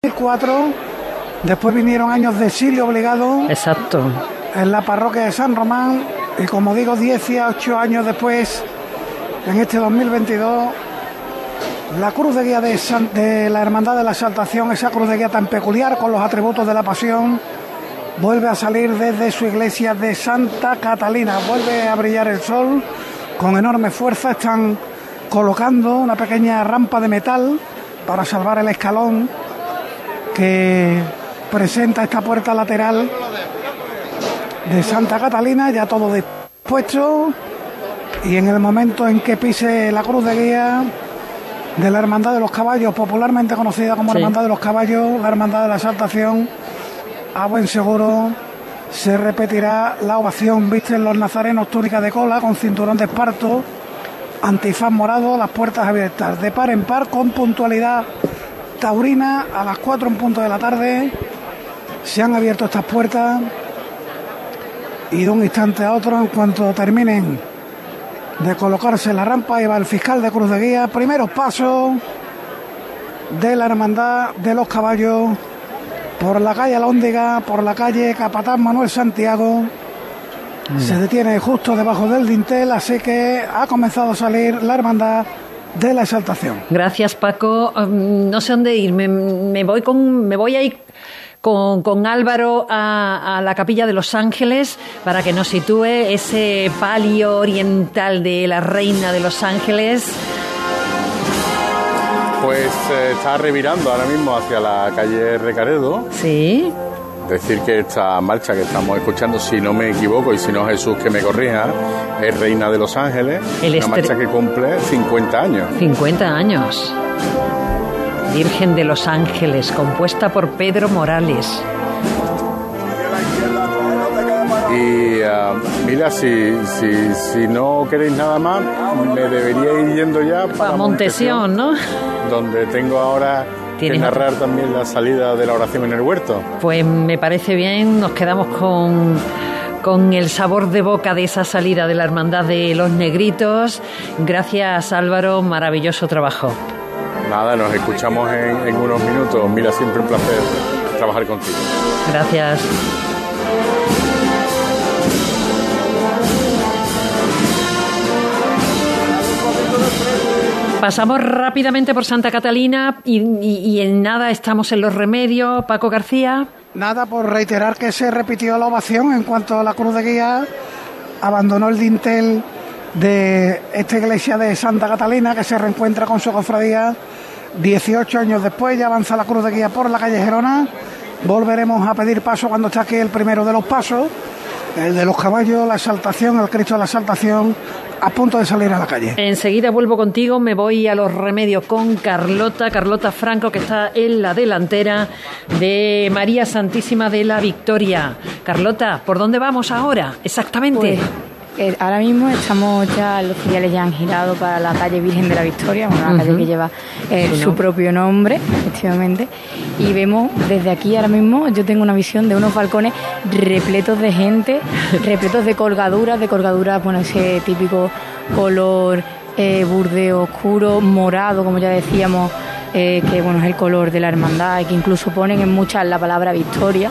2004, después vinieron años de exilio obligado. Exacto. En la parroquia de San Román, y como digo, 18 años después, en este 2022, la cruz de guía de, de la Hermandad de la Exaltación, esa cruz de guía tan peculiar con los atributos de la pasión, vuelve a salir desde su iglesia de Santa Catalina, vuelve a brillar el sol con enorme fuerza, están colocando una pequeña rampa de metal para salvar el escalón que presenta esta puerta lateral de Santa Catalina, ya todo dispuesto y en el momento en que pise la cruz de guía de la Hermandad de los Caballos, popularmente conocida como Hermandad de los Caballos, la Hermandad de la Exaltación, a buen seguro se repetirá la ovación. Visten los nazarenos túnica de cola con cinturón de esparto, antifaz morado, las puertas abiertas, de par en par, con puntualidad taurina, a las 4 en punto de la tarde. Se han abierto estas puertas y de un instante a otro, en cuanto terminen de colocarse en la rampa, va el fiscal de Cruz de Guía. Primeros pasos de la Hermandad de los Caballos por la calle Alóndiga, por la calle Capatán Manuel Santiago. Se detiene justo debajo del dintel, así que ha comenzado a salir la hermandad de la exaltación. Gracias, Paco. No sé dónde ir. Me, voy con, me voy a ir con, con Álvaro a, a, la capilla de Los Ángeles para que nos sitúe ese palio oriental de la reina de Los Ángeles pues eh, está revirando ahora mismo hacia la calle Recaredo. Sí. Decir que esta marcha que estamos escuchando, si no me equivoco y si no Jesús que me corrija, es Reina de los Ángeles, una marcha que cumple 50 años. 50 años. Virgen de los Ángeles, compuesta por Pedro Morales. Y uh, mira, si, si, si, no queréis nada más, me debería ir yendo ya para Montesión, ¿no? Donde tengo ahora que narrar también la salida de la oración en el huerto. Pues me parece bien, nos quedamos con con el sabor de boca de esa salida de la Hermandad de los Negritos. Gracias Álvaro, maravilloso trabajo. Nada, nos escuchamos en, en unos minutos. Mira, siempre un placer trabajar contigo. Gracias. Pasamos rápidamente por Santa Catalina y, en nada estamos en los remedios. Paco García. Nada, por reiterar que se repitió la ovación en cuanto a la cruz de guía. Abandonó el dintel de esta iglesia de Santa Catalina que se reencuentra con su cofradía 18 años después. Ya avanza la cruz de guía por la calle Gerona. Volveremos a pedir paso cuando está aquí el primero de los pasos el de los caballos, la exaltación, el Cristo de la exaltación, a punto de salir a la calle. Enseguida vuelvo contigo, me voy a los remedios con Carlota, Carlota Franco, que está en la delantera de María Santísima de la Victoria. Carlota, ¿por dónde vamos ahora exactamente? Pues, eh, ahora mismo estamos ya, los filiales ya han girado para la calle Virgen de la Victoria, una calle que lleva eh, su propio nombre, efectivamente, y vemos desde aquí ahora mismo, yo tengo una visión de unos balcones repletos de gente, repletos de colgaduras, de colgaduras, bueno, ese típico color eh, burdeo oscuro, morado, como ya decíamos, que bueno es el color de la hermandad y que incluso ponen en muchas la palabra victoria.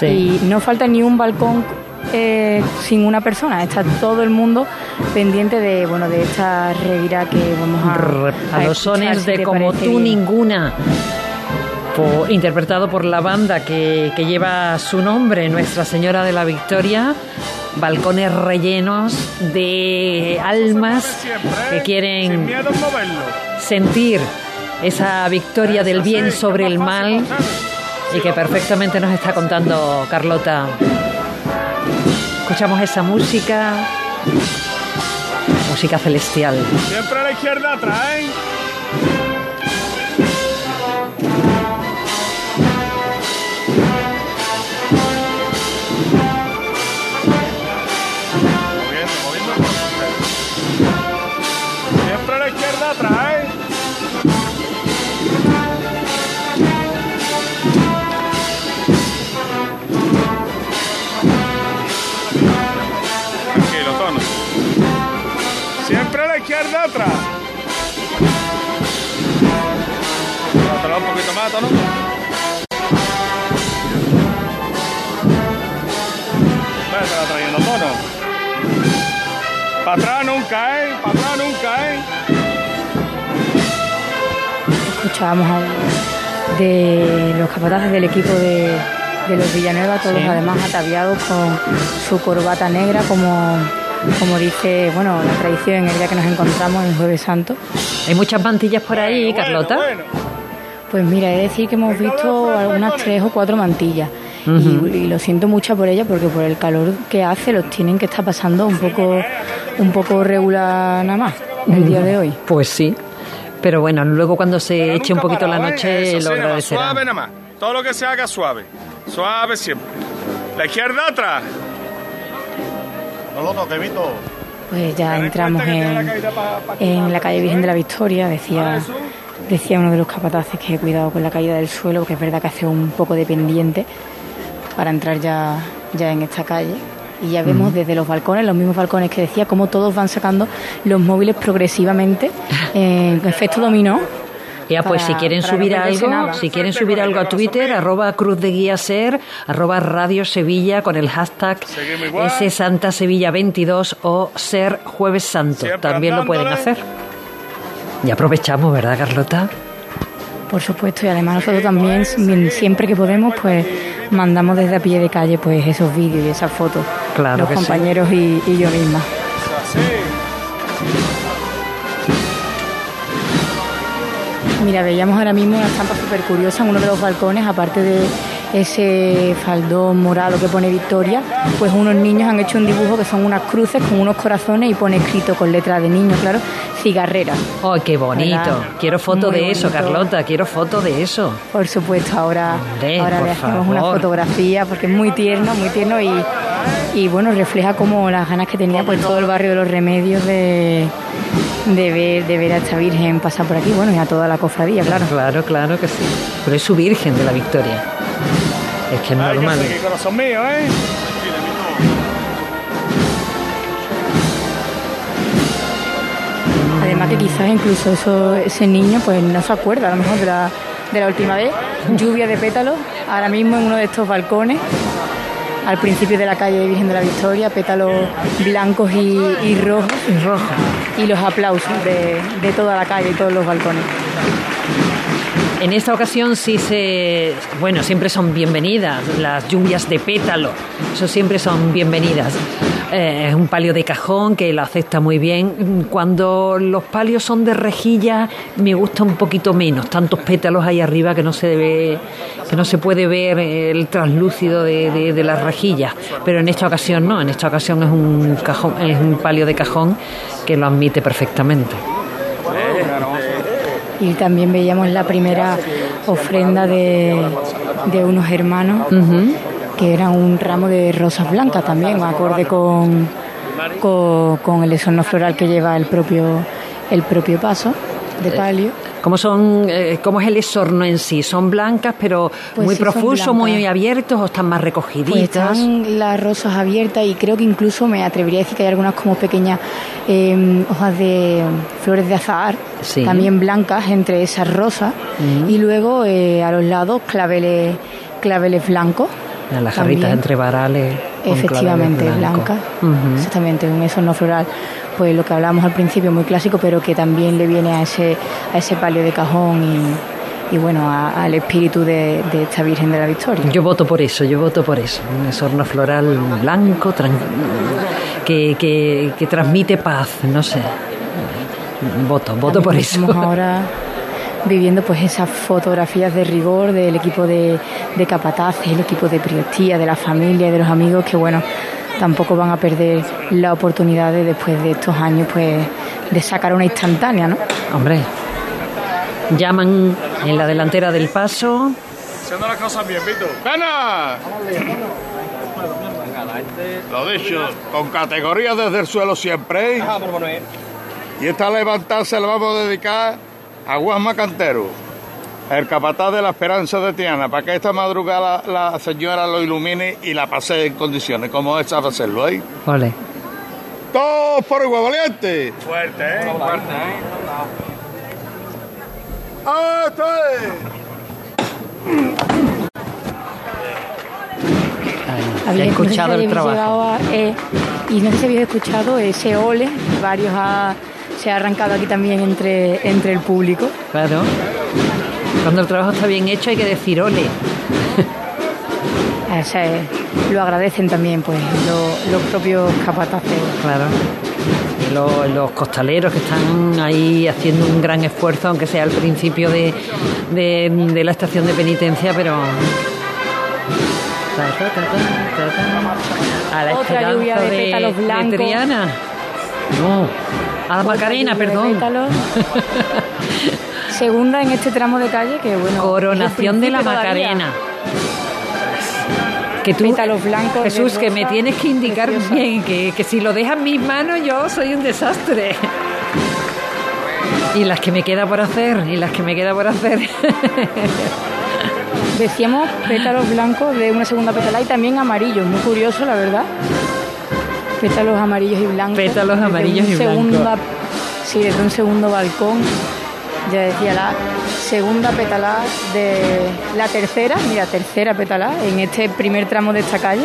Y no falta ni un balcón eh, sin una persona, está todo el mundo pendiente de bueno de esta revira que vamos a, a, los sones de como tú ninguna. interpretado por la banda que, que lleva su nombre, Nuestra Señora de la Victoria, balcones rellenos de almas que quieren sentir esa victoria del bien sobre el mal y que perfectamente nos está contando Carlota. Escuchamos esa música, música celestial. Siempre a la izquierda atrás, izquierda, otra. Un poquito más, atala. Está trayendo mono. Para atrás nunca, ¿eh? Para atrás nunca, ¿eh? Escuchábamos de los capataces del equipo de, de los Villanueva, todos sí. además ataviados con su corbata negra como como dice bueno la tradición en el día que nos encontramos en Jueves Santo. Hay muchas mantillas por ahí, Carlota. Pues mira, he de decir que hemos visto algunas tres o cuatro mantillas. y, lo siento mucho por ellas porque por el calor que hace los tienen que estar pasando un poco un poco regular nada más el día de hoy. Pues sí. Pero bueno, luego cuando se eche un poquito la noche lo agradecerá. Suave nada más. Todo lo que se haga suave. Suave siempre. La izquierda atrás. No lo toque, Vito. Pues ya entramos en, en la calle Virgen de la Victoria, decía decía uno de los capataces que he cuidado con la caída del suelo, porque es verdad que hace un poco de pendiente para entrar ya, ya en esta calle. Y ya vemos desde los balcones, los mismos balcones que decía, cómo todos van sacando los móviles progresivamente en efecto dominó ya, pues si quieren subir algo, si quieren subir algo a Twitter, arroba Cruz de Guía Ser, arroba Radio Sevilla con el hashtag S Santa Sevilla 22 o Ser Jueves Santo. También lo pueden hacer. Y aprovechamos, ¿verdad, Carlota? Por supuesto, y además nosotros también, siempre que podemos, pues mandamos desde a pie de calle pues esos vídeos y esas fotos. Claro los compañeros y, y yo misma. Mira, veíamos ahora mismo una estampa súper curiosa en uno de los balcones, aparte de ese faldón morado que pone Victoria, pues unos niños han hecho un dibujo que son unas cruces con unos corazones y pone escrito con letras de niño, claro, cigarrera. ¡Oh, qué bonito! Quiero foto de eso, Carlota, quiero foto de eso. Por supuesto, ahora, ahora le hacemos una fotografía porque es muy tierno, muy tierno y, y bueno, refleja como las ganas que tenía pues todo el barrio de los remedios de de ver, de ver a esta Virgen pasar por aquí, bueno, y a toda la cofradía, claro. Claro, claro que sí. Pero es su Virgen de la Victoria. Es que es normal. corazón mío, ¿eh? Además que quizás incluso eso, ese niño pues no se acuerda a lo mejor de la, de la última vez. Lluvia de pétalos, ahora mismo en uno de estos balcones al principio de la calle de Virgen de la Victoria, pétalos blancos y, rojos. Y Y los aplausos de, de toda la calle y todos los balcones. En esta ocasión sí se, bueno, siempre son bienvenidas las lluvias de pétalo, eso siempre son bienvenidas. Eh, es un palio de cajón que lo acepta muy bien. Cuando los palios son de rejilla me gusta un poquito menos, tantos pétalos ahí arriba que no se debe, que no se puede ver el translúcido de, de, las rejillas. Pero en esta ocasión no, en esta ocasión es un cajón, es un palio de cajón que lo admite perfectamente. Y también veíamos la primera ofrenda de, de unos hermanos que era un ramo de rosas blancas también, acorde con, con, el esorno floral que lleva el propio, el propio paso de eh, palio. ¿Cómo, son, eh, ¿Cómo es el esorno en sí? ¿Son blancas, pero pues muy profusos, muy abiertos o están más recogiditas? Pues están las rosas abiertas y creo que incluso me atrevería a decir que hay algunas como pequeñas em, hojas de flores de azahar, también blancas entre esas rosas, y luego eh, a los lados claveles, claveles blancos. Las jarritas entre varales. Efectivamente, blancas. Exactamente, un esorno floral pues lo que hablábamos al principio, muy clásico, pero que también le viene a ese, a ese palio de cajón y, bueno, al espíritu de, esta Virgen de la Victoria. Yo voto por eso, yo voto por eso. Un esorno floral blanco que, que, transmite paz, no sé. Voto, voto por eso. Ahora viviendo pues esas fotografías de rigor del equipo de, de capataces, el equipo de priostía, de la familia y de los amigos que bueno tampoco van a perder la oportunidad de después de estos años pues de sacar una instantánea, ¿no? Hombre, llaman en la delantera del paso. Haciendo las cosas bien, Vito. ¡Gana! Lo dicho, con categoría desde el suelo siempre. ¿eh? Y esta levantada se la vamos a dedicar a Guasma Cantero el capataz de la esperanza de Tiana, para que esta madrugada la, señora lo ilumine y la pase en condiciones, como es hacerlo ahí. Vale. Todos por igual valiente. Fuerte, ¿eh? Fuerte, ¿eh? ¡Ah, estoy! Había escuchado el trabajo. Eh, y no sé si habéis escuchado ese ole, varios se ha arrancado aquí también entre, entre el público. Claro. Cuando el trabajo está bien hecho hay que decir ole. lo agradecen también pues los propios capataces. Claro. Los, costaleros que están ahí haciendo un gran esfuerzo, aunque sea al principio de, de, la estación de penitencia, pero a la Otra lluvia de, pétalos blancos. De Triana. No, a la Macarena, perdón. Segunda en este tramo de calle, que bueno. Coronación de la Macarena. Que tú, blancos Jesús, que me tienes que indicar bien que, que si lo dejas en mis manos yo soy un desastre. Y las que me queda por hacer, y las que me queda por hacer. Decíamos pétalos blancos de una segunda pétala y también amarillos, muy curioso la verdad. Pétalos amarillos y blancos. Pétalos amarillos y blancos. Sí, desde un segundo balcón. Ya decía la segunda pétala de la tercera, mira, tercera pétala en este primer tramo de esta calle.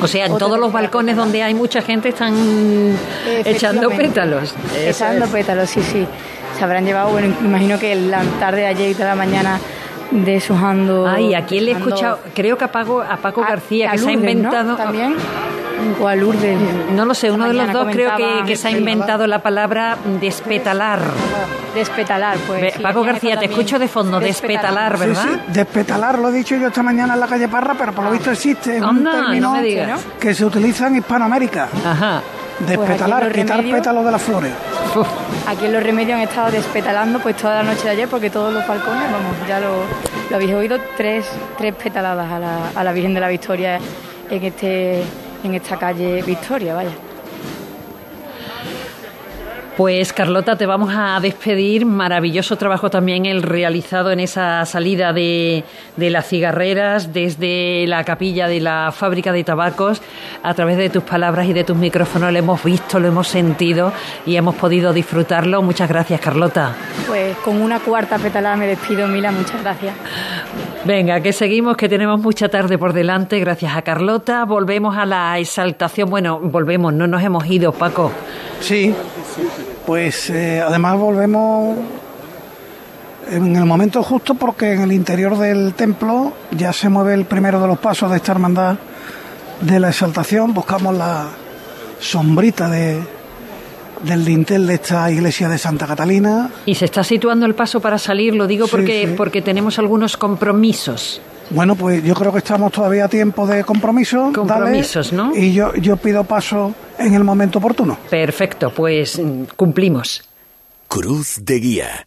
O sea, en todos los balcones donde hay mucha gente están echando pétalos. Echando pétalos, sí, sí. Se habrán llevado, bueno, imagino que la tarde de ayer y toda la mañana deshojando. Ay, aquí le he escuchado, creo que a Paco, a Paco García, que se ha inventado. También. O a Lourdes. No lo sé, uno de los dos creo que, se ha inventado la palabra despetalar. Despetalar, pues. Paco García, te escucho de fondo, despetalar, ¿verdad? Sí, despetalar lo he dicho yo esta mañana en la calle Parra, pero por lo visto existe. un término que se utiliza en Hispanoamérica. Ajá. Despetalar, pues quitar pétalos de las flores. Aquí en Los Remedios han estado despetalando pues toda la noche de ayer porque todos los balcones, vamos, ya lo, habéis oído, tres, tres petaladas a la, a la Virgen de la Victoria en, este, en esta calle Victoria, vaya. Pues Carlota, te vamos a despedir. Maravilloso trabajo también el realizado en esa salida de, de, las cigarreras desde la capilla de la fábrica de tabacos. A través de tus palabras y de tus micrófonos lo hemos visto, lo hemos sentido y hemos podido disfrutarlo. Muchas gracias, Carlota. Pues con una cuarta petalada me despido, Mila. Muchas gracias. Venga, que seguimos, que tenemos mucha tarde por delante. Gracias a Carlota. Volvemos a la exaltación. Bueno, volvemos, no nos hemos ido, Paco. Sí, pues eh, además volvemos en el momento justo porque en el interior del templo ya se mueve el primero de los pasos de esta hermandad de la exaltación. Buscamos la sombrita de, del dintel de esta iglesia de Santa Catalina. Y se está situando el paso para salir, lo digo porque, porque tenemos algunos compromisos. Bueno, pues yo creo que estamos todavía a tiempo de compromiso. Compromisos, ¿no? Y yo, yo pido paso en el momento oportuno. Perfecto, pues mm, cumplimos. Cruz de Guía.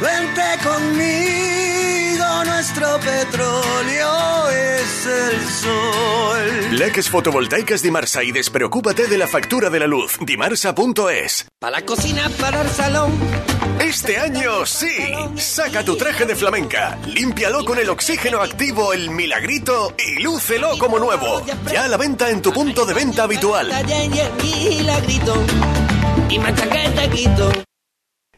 Vente conmigo, nuestro petróleo es el sol. Leques fotovoltaicas Dimarsa y despreocúpate de la factura de la luz. Dimarsa.es. Para la cocina, para el salón. Este año sí. Saca tu traje de flamenca, límpialo con el oxígeno activo El Milagrito y lúcelo como nuevo. Ya a la venta en tu punto de venta habitual. Y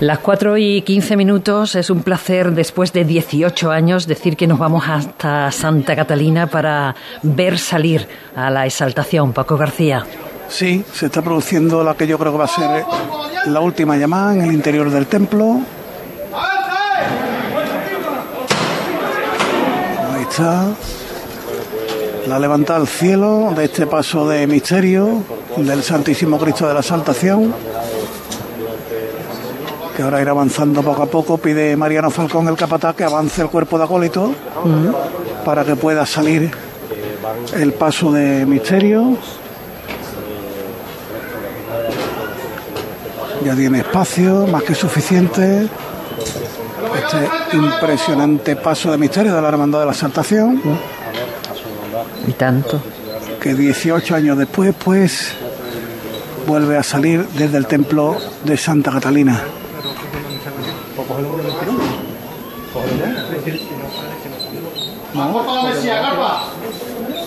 Las 4 y 15 minutos es un placer después de 18 años decir que nos vamos hasta Santa Catalina para ver salir a la exaltación. Paco García. Sí, se está produciendo la que yo creo que va a ser la última llamada en el interior del templo. Ahí está. La levanta al cielo de este paso de misterio del Santísimo Cristo de la Exaltación, que ahora irá avanzando poco a poco. Pide Mariano Falcón el capataz que avance el cuerpo de acólito para que pueda salir el paso de misterio. Ya tiene espacio, más que suficiente. Este impresionante paso de misterio de la Hermandad de la Exaltación. Y tanto. Que 18 años después, pues, vuelve a salir desde el templo de Santa Catalina. ¿Vamos para la mesía?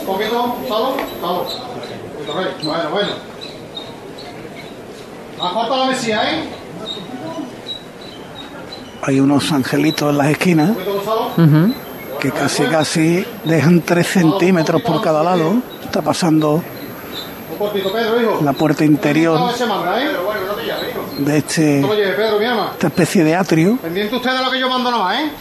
Un poquito, solo, solo. Bueno, bueno. ¿Más la mesía, eh? Hay unos angelitos en las esquinas que casi casi dejan 3 centímetros por cada lado. Está pasando la puerta interior de este esta especie de atrio. Pendiente usted de lo que yo mando nomás, ¿eh?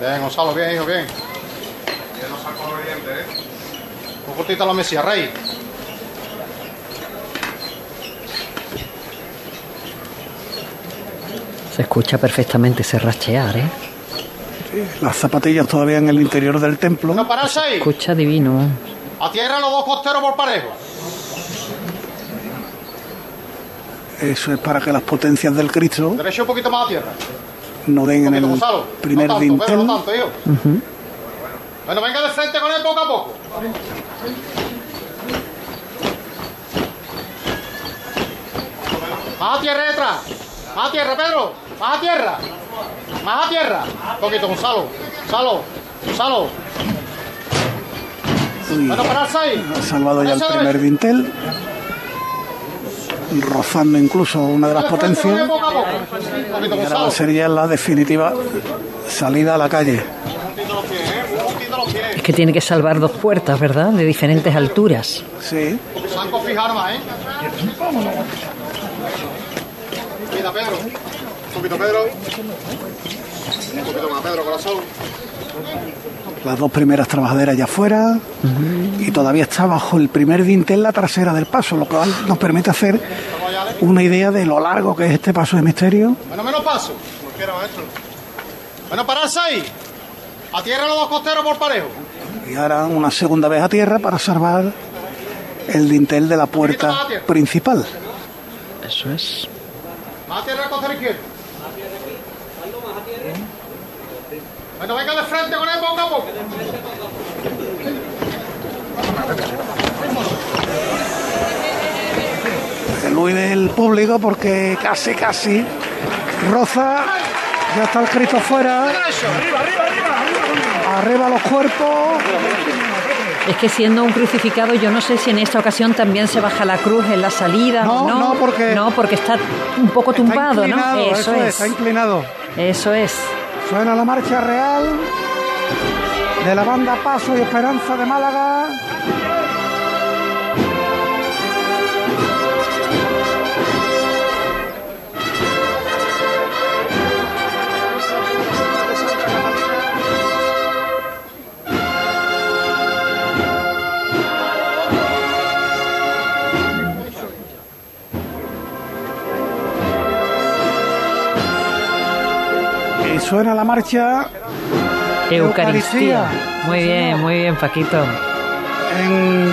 Bien, Gonzalo, bien, hijo, bien. Bien, no saco los dientes, ¿eh? Un cortito a la mesía, rey. Se escucha perfectamente ese rachear, ¿eh? Las zapatillas todavía en el interior del templo. No pararse ahí. Escucha divino. A tierra los dos costeros por parejo. Eso es para que las potencias del Cristo. Derecho un poquito más a tierra. No den en el primer no dintel. no tanto, Bueno, venga de frente con él poco a poco. Más a tierra detrás. Más a tierra, Pedro. Más a tierra. Más a tierra. Un poquito, Gonzalo. Gonzalo. Gonzalo. Bueno, pararse ahí. Ha salvado ya el primer dintel. Rozando incluso una de las potencias. Y ahora va a ser ya la definitiva salida a la calle. Es que tiene que salvar dos puertas, ¿verdad? De diferentes alturas. Sí. Sanco ¿eh? Mira, Pedro poquito, Pedro. Un poquito más, Pedro, corazón. Las dos primeras trabajaderas ya afuera y todavía está bajo el primer dintel la trasera del paso, lo cual nos permite hacer una idea de lo largo que es este paso de misterio. Bueno, menos paso. maestro. Bueno, pararse ahí. A tierra los dos costeros por parejo. Y ahora una segunda vez a tierra para salvar el dintel de la puerta principal. Eso es. Más a tierra, costero izquierdo. Bueno, venga de frente con él poco a poco. Elude el público porque casi, casi roza. Ya está el Cristo fuera. Arriba los cuerpos. Es que siendo un crucificado, yo no sé si en esta ocasión también se baja la cruz en la salida. No, no, porque. No, porque está un poco tumbado, ¿no? Eso, es. Está inclinado. Eso es. Suena la marcha real de la banda Paso y Esperanza de Málaga. Suena la marcha Eucaristía. Muy bien, muy bien, Paquito. En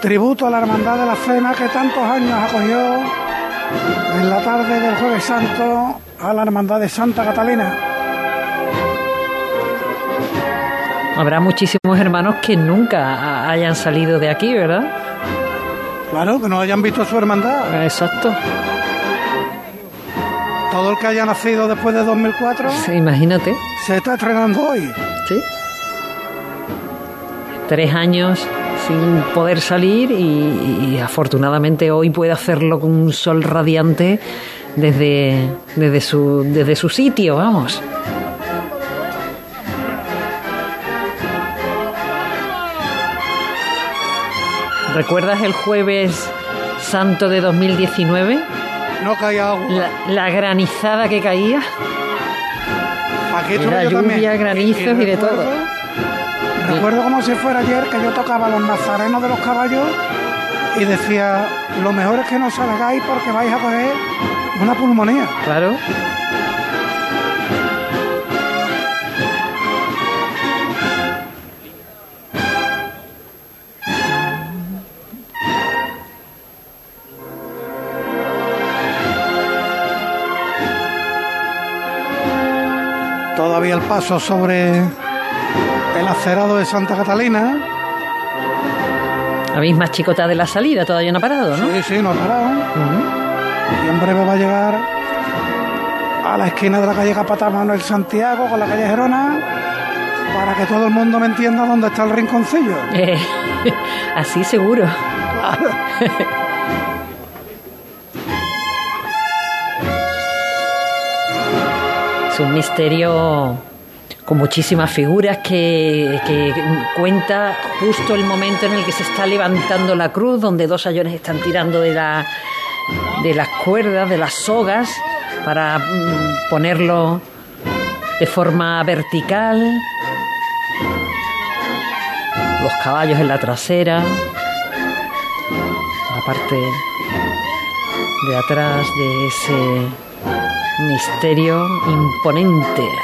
tributo a la Hermandad de la Cena que tantos años acogió en la tarde del Jueves Santo a la Hermandad de Santa Catalina. Habrá muchísimos hermanos que nunca hayan salido de aquí, ¿verdad? Claro, que no hayan visto su hermandad. Exacto. Todo el que haya nacido después de 2004. Sí, imagínate. Se está estrenando hoy. Sí. Tres años sin poder salir y, afortunadamente hoy puede hacerlo con un sol radiante desde, desde, su, desde su sitio, vamos. ¿Recuerdas el jueves santo de 2019? No caía agua. La, granizada que caía. Aquí Era lluvia, granizos y, de todo. Recuerdo como si fuera ayer que yo tocaba los nazarenos de los caballos y decía, lo mejor es que no salgáis porque vais a coger una pulmonía. Claro. Paso sobre el acerado de Santa Catalina. La misma chicota de la salida todavía no ha parado, ¿no? Sí, sí, no ha parado. Y en breve va a llegar a la esquina de la calle Capataz Manuel Santiago con la calle Gerona para que todo el mundo me entienda dónde está el rinconcillo. Eh, así seguro. es un misterio con muchísimas figuras que, cuenta justo el momento en el que se está levantando la cruz, donde dos ayones están tirando de, la, de las cuerdas, de las sogas, para mm, ponerlo de forma vertical. Los caballos en la trasera, la parte de atrás de ese misterio imponente.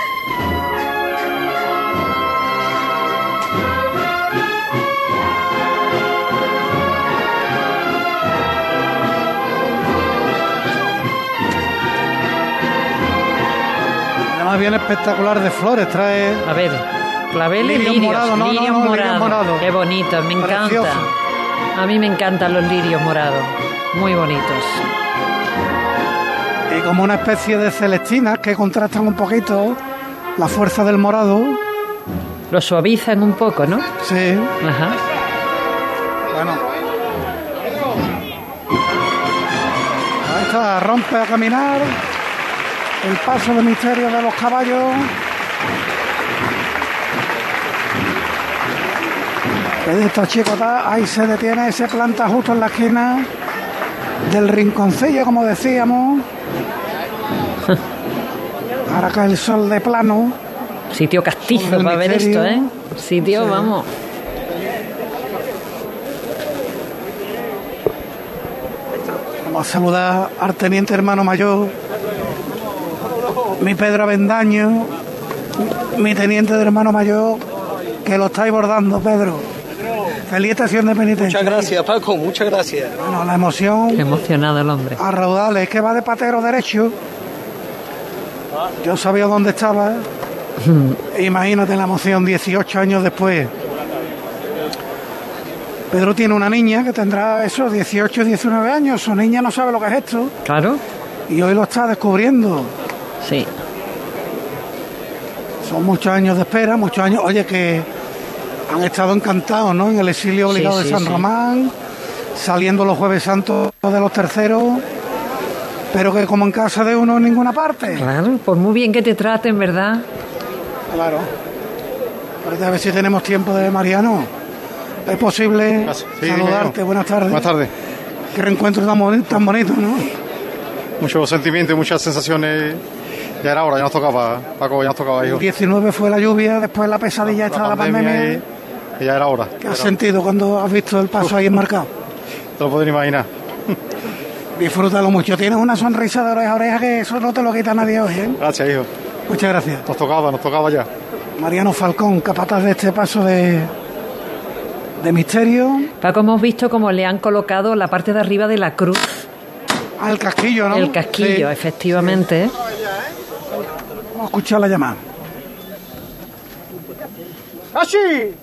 Bien espectacular de flores, trae. A ver, claveles lirios, lirios, morados. Qué bonito, me encanta. A mí me encantan los lirios morados, muy bonitos. Y como una especie de celestinas que contrastan un poquito la fuerza del morado. Lo suavizan un poco, ¿no? Sí. Ajá. Bueno. Ahí está, rompe a caminar el paso de misterio de los caballos. Estos chicos, ahí se detiene, se planta justo en la esquina del rinconcillo, como decíamos. Ahora cae el sol de plano. Sitio castizo para ver esto, ¿eh? Sitio, vamos. Vamos a saludar al teniente hermano mayor mi Pedro Avendaño, mi teniente de hermano mayor, que lo estáis bordando, Pedro. Feliz estación de penitencia. Muchas gracias, Paco, muchas gracias. Bueno, la emoción. emocionado el hombre. A raudales, que va de patero derecho. Yo sabía dónde estaba. Imagínate la emoción 18 años después. Pedro tiene una niña que tendrá eso, 18, 19 años. Su niña no sabe lo que es esto. Claro. Y hoy lo está descubriendo. Sí. Son muchos años de espera, muchos años. Oye, que han estado encantados, ¿no? En el exilio obligado de San Román, saliendo los Jueves Santos de los terceros, pero que como en casa de uno en ninguna parte. Claro, por muy bien que te traten, ¿verdad? Claro. A ver si tenemos tiempo de Mariano. ¿Es posible saludarte? Buenas tardes. Buenas tardes. Qué reencuentro tan bonito, tan bonito, ¿no? Muchos sentimientos y muchas sensaciones ya era hora, ya nos tocaba, Paco, ya nos tocaba, hijo. 19 fue la lluvia, después la pesadilla esta de la pandemia. Y, ya era hora. ¿Qué has sentido cuando has visto el paso ahí enmarcado? Te lo puedes imaginar. Disfrútalo mucho. Tienes una sonrisa de oreja a oreja que eso no te lo quita nadie hoy, ¿eh? Gracias, hijo. Muchas gracias. Nos tocaba, nos tocaba ya. Mariano Falcón, capataz de este paso de, de misterio. Paco, hemos visto cómo le han colocado la parte de arriba de la cruz. Al casquillo, ¿no? El casquillo, efectivamente. Vamos a escuchar la llamada. ¡Así!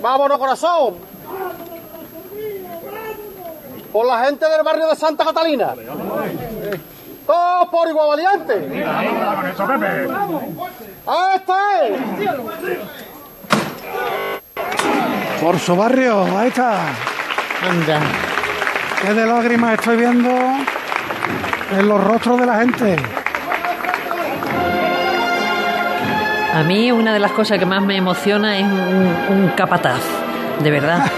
¡Vámonos, corazón! Por la gente del barrio de Santa Catalina. ¡Todos por igual valiente! ¡A este! Por su barrio, ahí está. Anda. Qué de lágrimas estoy viendo en los rostros de la gente. A mí una de las cosas que más me emociona es un, capataz, de verdad.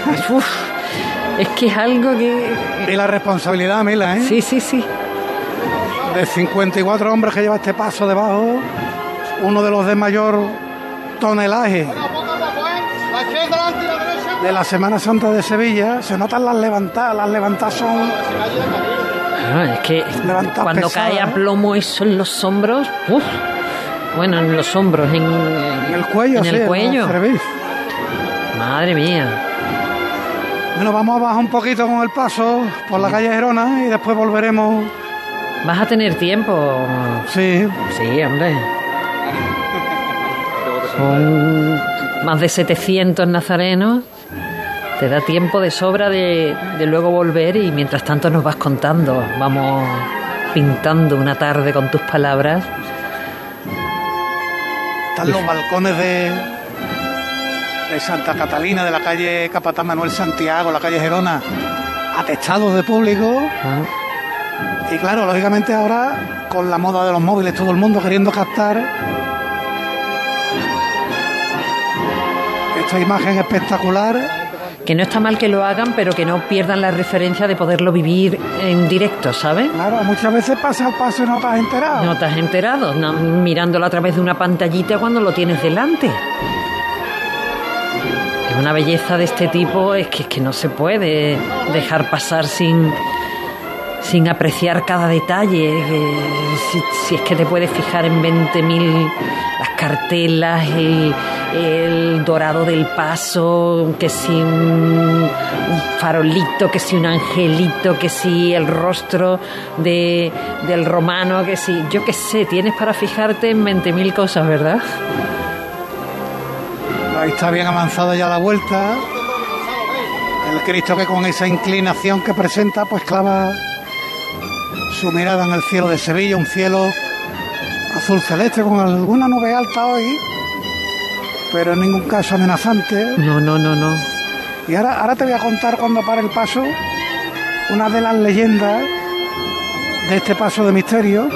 es que es algo que... Y la responsabilidad, Mila, ¿eh? Sí, sí, sí. De 54 hombres que lleva este paso debajo, uno de los de mayor tonelaje de la Semana Santa de Sevilla, se notan las levantadas, las levantadas son... es que cuando cae a ¿eh? plomo eso en los hombros, uf, bueno, en los hombros, en, el cuello, en el cuello. Madre mía. Bueno, vamos a bajar un poquito con el paso por la calle Gerona y después volveremos. ¿Vas a tener tiempo? Sí. Sí, hombre. Son más de 700 nazarenos. Te da tiempo de sobra de, de luego volver y mientras tanto nos vas contando. Vamos pintando una tarde con tus palabras están los balcones de, de Santa Catalina, de la calle Capatán Manuel Santiago, la calle Gerona, atestados de público. Ah. Y claro, lógicamente ahora con la moda de los móviles, todo el mundo queriendo captar esta imagen espectacular que no está mal que lo hagan, pero que no pierdan la referencia de poderlo vivir en directo, ¿sabes? Claro, muchas veces pasa el paso y no te has enterado. No te has enterado, mirándolo a través de una pantallita cuando lo tienes delante. Una belleza de este tipo es que, es que no se puede dejar pasar sin, sin apreciar cada detalle. Si, es que te puedes fijar en 20.000 las cartelas, el, el, dorado del paso, que si un, farolito, que si un angelito, que si el rostro de, del romano, que si, yo qué sé, tienes para fijarte en 20.000 cosas, ¿verdad? Ahí está bien avanzada ya la vuelta. El Cristo que con esa inclinación que presenta, pues clava su mirada en el cielo de Sevilla, un cielo azul celeste con alguna nube alta hoy, pero en ningún caso amenazante. No, no, no, no. Y ahora, ahora te voy a contar cuando para el paso una de las leyendas de este paso de misterio.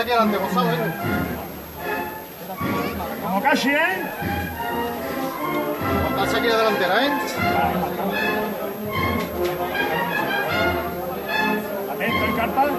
aquí adelante, Gonzalo, Como casi, ¿eh? Pasa aquí la delantera, ¿eh? Atento, el cartal.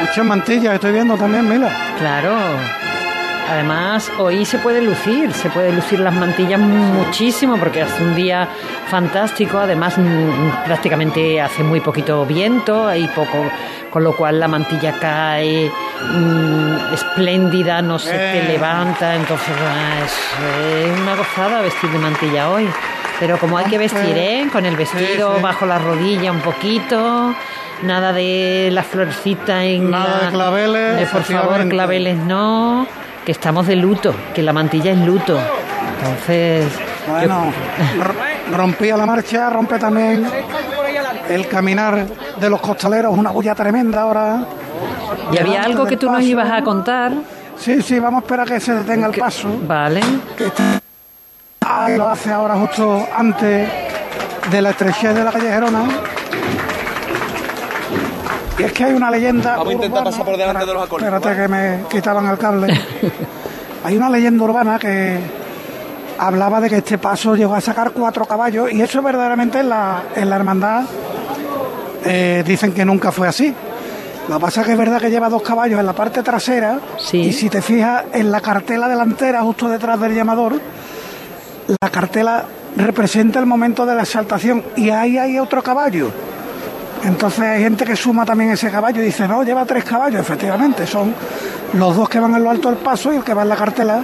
Muchas mantillas estoy viendo también, Mila. Claro. Además, hoy se puede lucir, se puede lucir las mantillas muchísimo porque hace un día fantástico. Además, prácticamente hace muy poquito viento, hay poco, con lo cual la mantilla cae mm, espléndida, no se te eh. levanta. Entonces, es, una gozada vestir de mantilla hoy. Pero como hay que vestir, ¿eh? Con el vestido bajo la rodilla un poquito nada de la florcita en nada de claveles por favor claveles no que estamos de luto, que la mantilla es luto. Entonces. Bueno, rompía la marcha, rompe también el caminar de los costaleros, una bulla tremenda ahora. Y había algo que tú nos ibas a contar. Sí, sí, vamos a esperar a que se detenga el paso. Vale. lo hace ahora justo antes de la estrechez de la calle Gerona. Y es que hay una leyenda. Vamos a intentar pasar por delante de los acordes. Espérate que me quitaban el cable. hay una leyenda urbana que hablaba de que este paso llegó a sacar cuatro caballos y eso verdaderamente en la, en la hermandad eh, dicen que nunca fue así. Lo que pasa es que es verdad que lleva dos caballos en la parte trasera y si te fijas en la cartela delantera justo detrás del llamador, la cartela representa el momento de la exaltación y ahí hay otro caballo. Entonces hay gente que suma también ese caballo y dice, no, lleva tres caballos, efectivamente, son los dos que van en lo alto del paso y el que va en la cartela.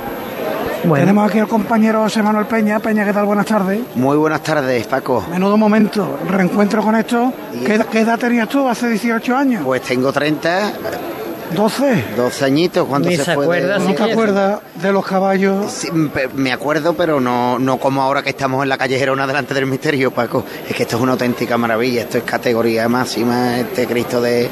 Tenemos aquí al compañero José Manuel Peña. Peña, ¿qué tal? Buenas tardes. Muy buenas tardes, Paco. Menudo momento, reencuentro con esto. ¿Qué, ¿Qué, edad tenías tú hace 18 años? Pues tengo 30. 12. 12 añitos cuando se, se fue. De... ¿No te acuerdas de los caballos? Sí, me acuerdo, pero no, no como ahora que estamos en la calle Gerona delante del misterio, Paco. Es que esto es una auténtica maravilla. Esto es categoría máxima. Este Cristo de,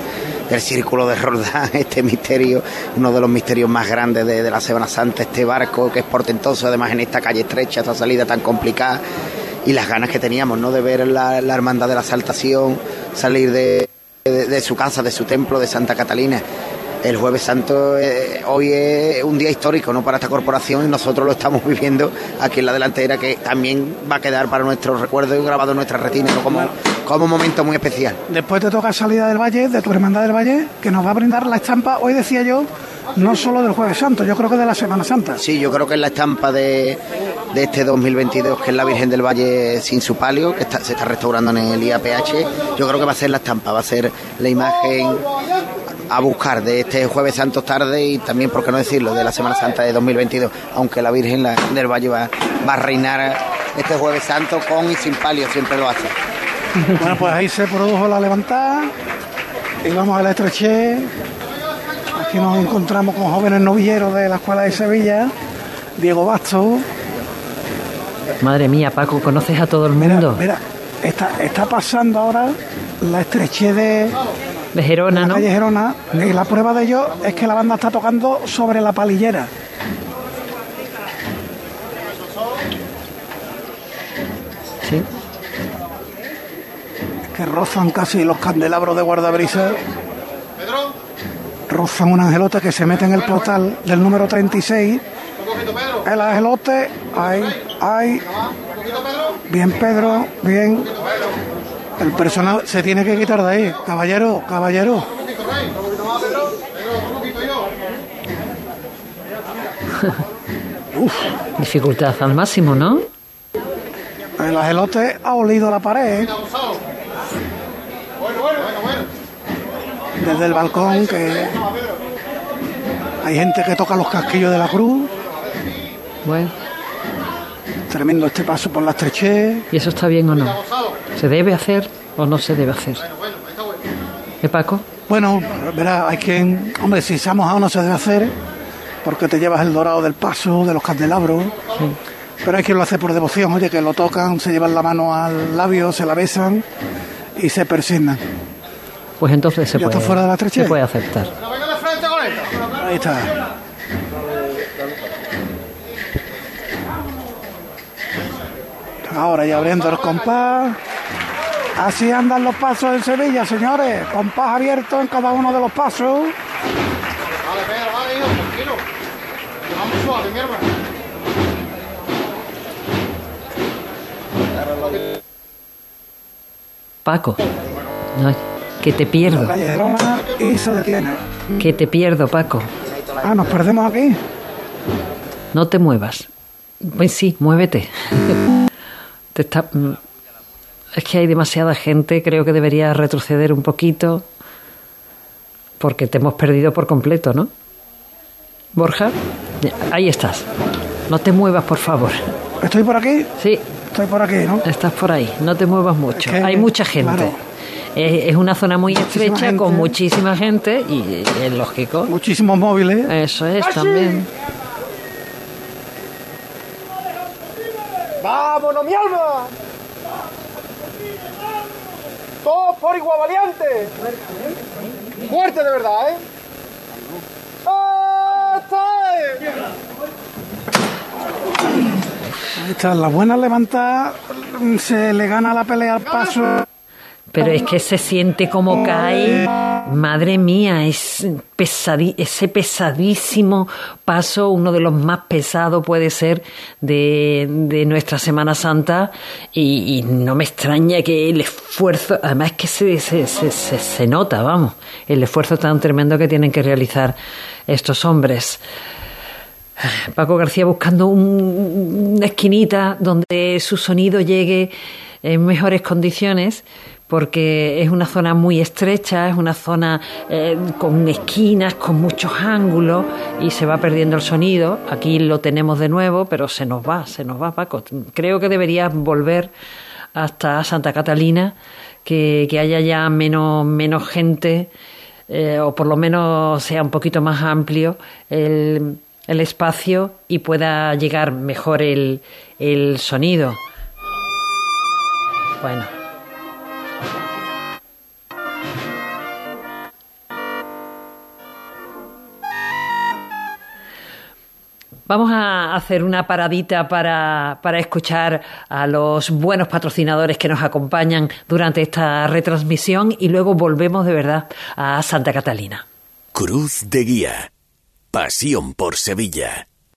del Círculo de Roldán, este misterio, uno de los misterios más grandes de, de la Semana Santa. Este barco que es portentoso, además en esta calle estrecha, esta salida tan complicada. Y las ganas que teníamos, ¿no? De ver la, la hermandad de la Saltación salir de, de, de su casa, de su templo, de Santa Catalina el Jueves Santo eh, hoy es un día histórico ¿no? para esta corporación y nosotros lo estamos viviendo aquí en la delantera que también va a quedar para nuestros recuerdos y grabado en nuestra retina ¿no? como, como un momento muy especial. Después te toca salida del Valle, de tu hermandad del Valle, que nos va a brindar la estampa, hoy decía yo, no solo del Jueves Santo, yo creo que de la Semana Santa. Sí, yo creo que es la estampa de, de este 2022, que es la Virgen del Valle sin su palio, que está, se está restaurando en el IAPH. Yo creo que va a ser la estampa, va a ser la imagen a buscar de este Jueves Santo tarde y también, por qué no decirlo, de la Semana Santa de 2022, aunque la Virgen la, del Valle va, va, a reinar este Jueves Santo con y sin palio, siempre lo hace. Bueno, pues ahí se produjo la levantada y vamos a la estreche. Aquí nos encontramos con jóvenes novilleros de la Escuela de Sevilla, Diego Basto. Madre mía, Paco, ¿conoces a todo el mundo? Mira, mira está, está pasando ahora la estreche de, de Gerona, la ¿no? calle Gerona, y la prueba de ello es que la banda está tocando sobre la palillera. Sí. Que rozan casi los candelabros de guardabrisa. Rozan un angelote que se mete en el portal del número 36. El angelote, ay, ay. Bien, Pedro, bien. El personal se tiene que quitar de ahí. Caballero, caballero. Uf. Dificultad al máximo, ¿no? El agelote ha olido la pared. Desde el balcón que hay gente que toca los casquillos de la cruz. Bueno. Tremendo este paso por la estrechez. ¿Y eso está bien o no? ¿Se debe hacer o no se debe hacer? ¿Eh, Paco? Bueno, verá, hay quien, hombre, si se ha mojado no se debe hacer, porque te llevas el dorado del paso, de los candelabros. Sí. Pero hay quien lo hace por devoción, oye, que lo tocan, se llevan la mano al labio, se la besan y se persignan. Pues entonces se, ¿Ya puede, está fuera de la se puede aceptar. Ahí está. Ahora ya abriendo el compás. Así andan los pasos en Sevilla, señores. Compás abierto en cada uno de los pasos. Vale, Pedro, vale, hijo, tranquilo. Vamos suave, mi hermano. Paco. Ay, que te pierdo. Calle Gerona y se detiene. Que te pierdo, Paco. Ah, nos perdemos aquí. No te muevas. Pues sí, muévete. Te está... Es que hay demasiada gente, creo que deberías retroceder un poquito. Porque te hemos perdido por completo, ¿no? Borja, ahí estás. No te muevas, por favor. ¿Estoy por aquí? Sí. Estoy por aquí, ¿no? Estás por ahí, no te muevas mucho. Es que, hay mucha gente. claro. Es, es una zona muy Muchísima estrecha gente. con muchísima gente y es lógico. Muchísimos móviles. Eso es también. ¡Vámonos, mi alma! Todos por igual valiente. Fuerte de verdad, ¿eh? Ahí está, la buena levantada se le gana la pelea al paso. Pero es que se siente como cae. Madre mía, es ese pesadísimo paso, uno de los más pesados puede ser de, nuestra Semana Santa y, no me extraña que el esfuerzo, además es que se, se, se, se nota, vamos, el esfuerzo tan tremendo que tienen que realizar estos hombres. Paco García buscando una esquinita donde su sonido llegue en mejores condiciones porque es una zona muy estrecha, es una zona eh, con esquinas, con muchos ángulos y se va perdiendo el sonido. Aquí lo tenemos de nuevo, pero se nos va, se nos va, Paco. Creo que deberías volver hasta Santa Catalina, que, haya ya menos, menos gente, eh, o por lo menos sea un poquito más amplio el, el espacio y pueda llegar mejor el, el sonido. Bueno. Vamos a hacer una paradita para, para, escuchar a los buenos patrocinadores que nos acompañan durante esta retransmisión y luego volvemos de verdad a Santa Catalina. Cruz de Guía. Pasión por Sevilla.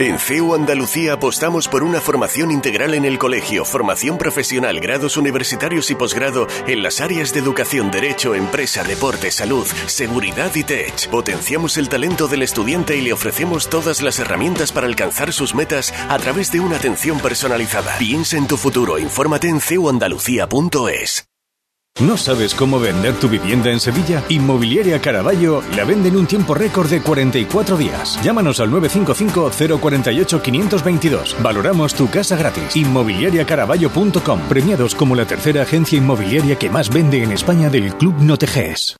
En CEU Andalucía apostamos por una formación integral en el colegio, formación profesional, grados universitarios y posgrado en las áreas de educación, derecho, empresa, deporte, salud, seguridad y tech. Potenciamos el talento del estudiante y le ofrecemos todas las herramientas para alcanzar sus metas a través de una atención personalizada. Piensa en tu futuro, infórmate en ceuandalucía.es. ¿No sabes cómo vender tu vivienda en Sevilla? Inmobiliaria Caraballo la vende en un tiempo récord de 44 días. Llámanos al 955-048-522. Valoramos tu casa gratis. Inmobiliariacaraballo.com. Premiados como la tercera agencia inmobiliaria que más vende en España del Club Noteges.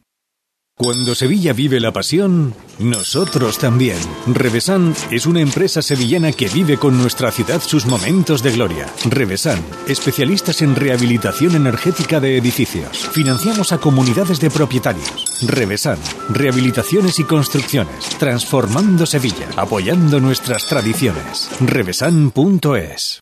Cuando Sevilla vive la pasión, nosotros también. Revesan es una empresa sevillana que vive con nuestra ciudad sus momentos de gloria. Revesan, especialistas en rehabilitación energética de edificios. Financiamos a comunidades de propietarios. Revesan, rehabilitaciones y construcciones, transformando Sevilla, apoyando nuestras tradiciones. Revesan.es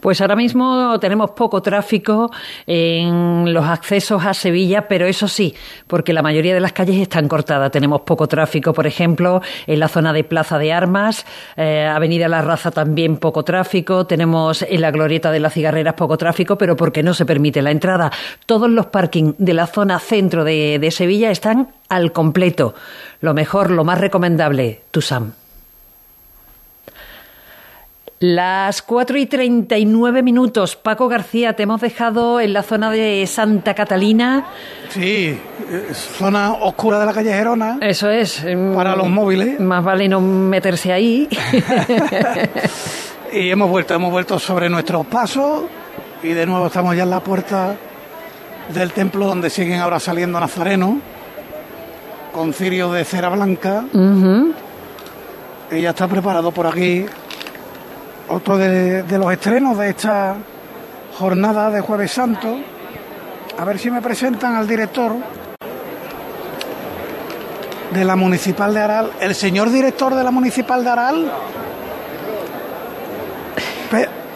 Pues ahora mismo tenemos poco tráfico en los accesos a Sevilla, pero eso sí, porque la mayoría de las calles están cortadas. Tenemos poco tráfico, por ejemplo, en la zona de Plaza de Armas, eh, Avenida La Raza también poco tráfico, tenemos en la Glorieta de las Cigarreras poco tráfico, pero porque no se permite la entrada. Todos los parkings de la zona centro de, de Sevilla están al completo. Lo mejor, lo más recomendable, Tusam. Las 4 y 39 minutos. Paco García, te hemos dejado en la zona de Santa Catalina. Sí, zona oscura de la calle Gerona. Eso es. Para los móviles. Más vale no meterse ahí. y hemos vuelto, hemos vuelto sobre nuestros pasos y de nuevo estamos ya en la puerta del templo donde siguen ahora saliendo nazarenos con cirio de cera blanca. Y ya está preparado por aquí otro de, los estrenos de esta jornada de Jueves Santo. A ver si me presentan al director de la Municipal de Aral. El señor director de la Municipal de Aral.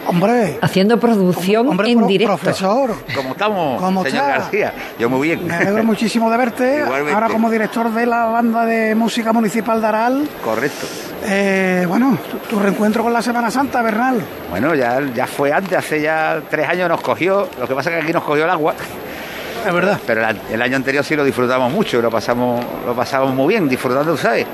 Hombre. Haciendo producción en directo. Profesor. ¿Cómo estamos, señor García? Yo muy bien. Me alegro muchísimo de verte. Ahora como director de la banda de música municipal de Aral. Correcto. Eh, bueno, tu, reencuentro con la Semana Santa, Bernal. Bueno, ya, ya fue antes, hace ya tres años nos cogió, lo que pasa es que aquí nos cogió el agua. Es verdad. Pero el año anterior sí lo disfrutamos mucho, lo pasamos, lo pasamos muy bien, disfrutando, ¿sabes?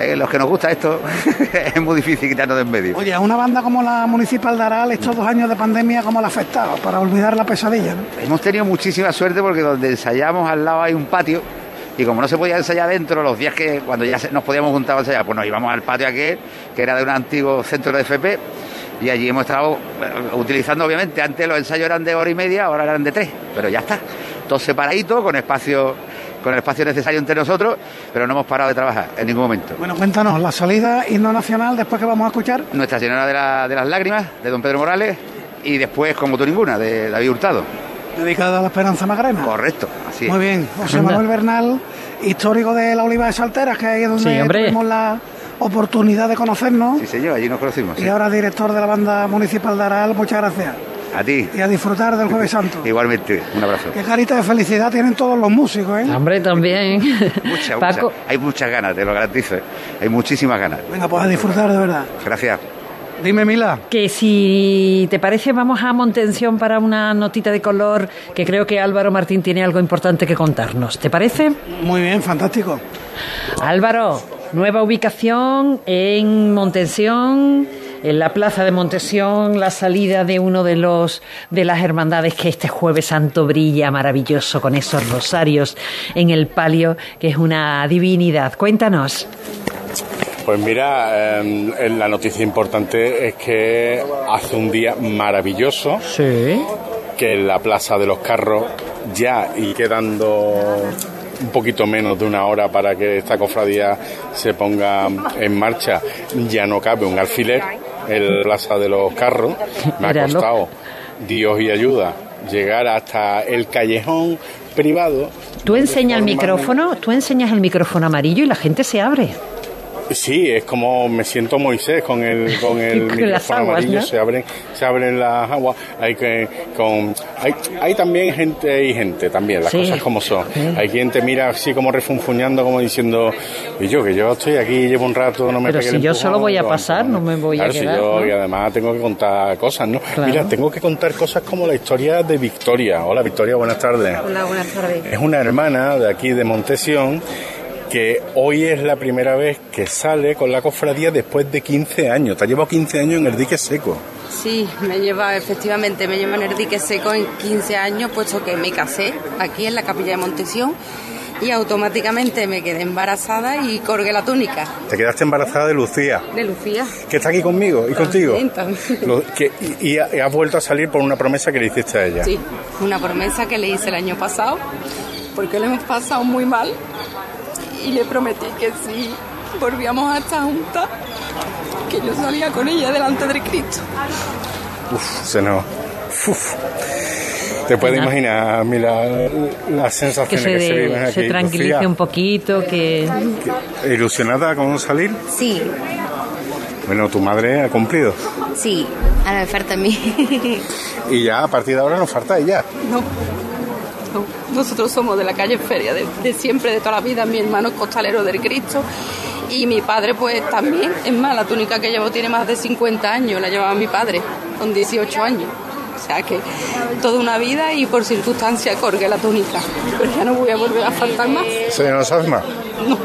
Eh, los que nos gusta esto, es muy difícil quitarnos de en medio. Oye, a una banda como la Municipal de Aral, estos dos años de pandemia, ¿cómo la ha afectado? Para olvidar la pesadilla, Hemos tenido muchísima suerte porque donde ensayamos al lado hay un patio y como no se podía ensayar dentro, los días que cuando ya nos podíamos juntar a ensayar, pues nos íbamos al patio aquel, que era de un antiguo centro de FP, y allí hemos estado eh, utilizando, obviamente, antes los ensayos eran de hora y media, ahora eran de tres, pero ya está, todo separadito, con espacio con el espacio necesario entre nosotros, pero no hemos parado de trabajar en ningún momento. Bueno, cuéntanos, la salida himno nacional, después que vamos a escuchar. Nuestra Señora de, de las Lágrimas, de don Pedro Morales, y después, como tú ninguna, de David Hurtado. Dedicada a la Esperanza Magrena. Correcto, así Muy bien, José Manuel Bernal, histórico de la Oliva de Salteras, que ahí es donde tuvimos la oportunidad de conocernos. Sí, señor, allí nos conocimos. Y ahora director de la banda municipal de Aral, muchas gracias. A ti. Y a disfrutar del Jueves Santo. Igualmente, un abrazo. Qué carita de felicidad tienen todos los músicos, ¿eh? Hombre, también. Muchas, Paco. Hay muchas ganas, te lo garantizo. ¿eh? Hay muchísimas ganas. Venga, pues a disfrutar de verdad. Gracias. Dime, Mila. Que si te parece, vamos a Montensión para una notita de color, que creo que Álvaro Martín tiene algo importante que contarnos. ¿Te parece? Muy bien, fantástico. Álvaro, nueva ubicación en Montensión en la plaza de Montesión la salida de uno de los de las hermandades que este jueves santo brilla maravilloso con esos rosarios en el palio que es una divinidad. Cuéntanos. Pues mira, em, la noticia importante es que hace un día maravilloso. Sí. Que en la Plaza de los Carros ya y quedando un poquito menos de una hora para que esta cofradía se ponga en marcha, ya no cabe un alfiler en la Plaza de los Carros. Me ha costado Dios y ayuda llegar hasta el callejón privado. Tú enseñas el micrófono, tú enseñas el micrófono amarillo y la gente se abre. Sí, es como me siento Moisés con el con el micrófono amarillo, se abren se abren las aguas, hay que con hay, hay también gente y gente también, las cosas como son. Hay quien te mira así como refunfuñando como diciendo, y yo que yo estoy aquí llevo un rato, no me Pero si yo solo voy a pasar, no me voy a quedar. yo, y además tengo que contar cosas, ¿no? Mira, tengo que contar cosas como la historia de Victoria. Hola Victoria, buenas tardes. Hola, buenas tardes. Es una hermana de aquí de Montesión que hoy es la primera vez que sale con la cofradía después de 15 años. Te ha llevado 15 años en el dique seco. Sí, me lleva, efectivamente, me lleva en el dique seco en 15 años, puesto que me casé aquí en la capilla de Montesión y automáticamente me quedé embarazada y colgué la túnica. ¿Te quedaste embarazada de Lucía? De Lucía. ¿Que está aquí conmigo y contigo? y, y, has vuelto a salir por una promesa que le hiciste a ella. Sí, una promesa que le hice el año pasado, porque lo hemos pasado muy mal y le prometí que si volvíamos a estar juntas, que yo salía con ella delante de Cristo. Uf, se no. Uf. Te puedes imaginar, mira, la sensación que se, que se viven aquí. Se tranquilice un poquito, que... ¿Ilusionada con salir? Sí. Bueno, ¿tu madre ha cumplido? Sí, ahora me falta a mí. y ya, a partir de ahora nos falta ella. No. Nosotros somos de la calle Feria, de, siempre, de toda la vida. Mi hermano es costalero del Cristo y mi padre pues también. Es más, la túnica que llevo tiene más de 50 años, la llevaba mi padre, con 18 años. O sea que toda una vida y por circunstancia colgué la túnica. Pero ya no voy a volver a faltar más. ¿Eso ya no sabes más? No.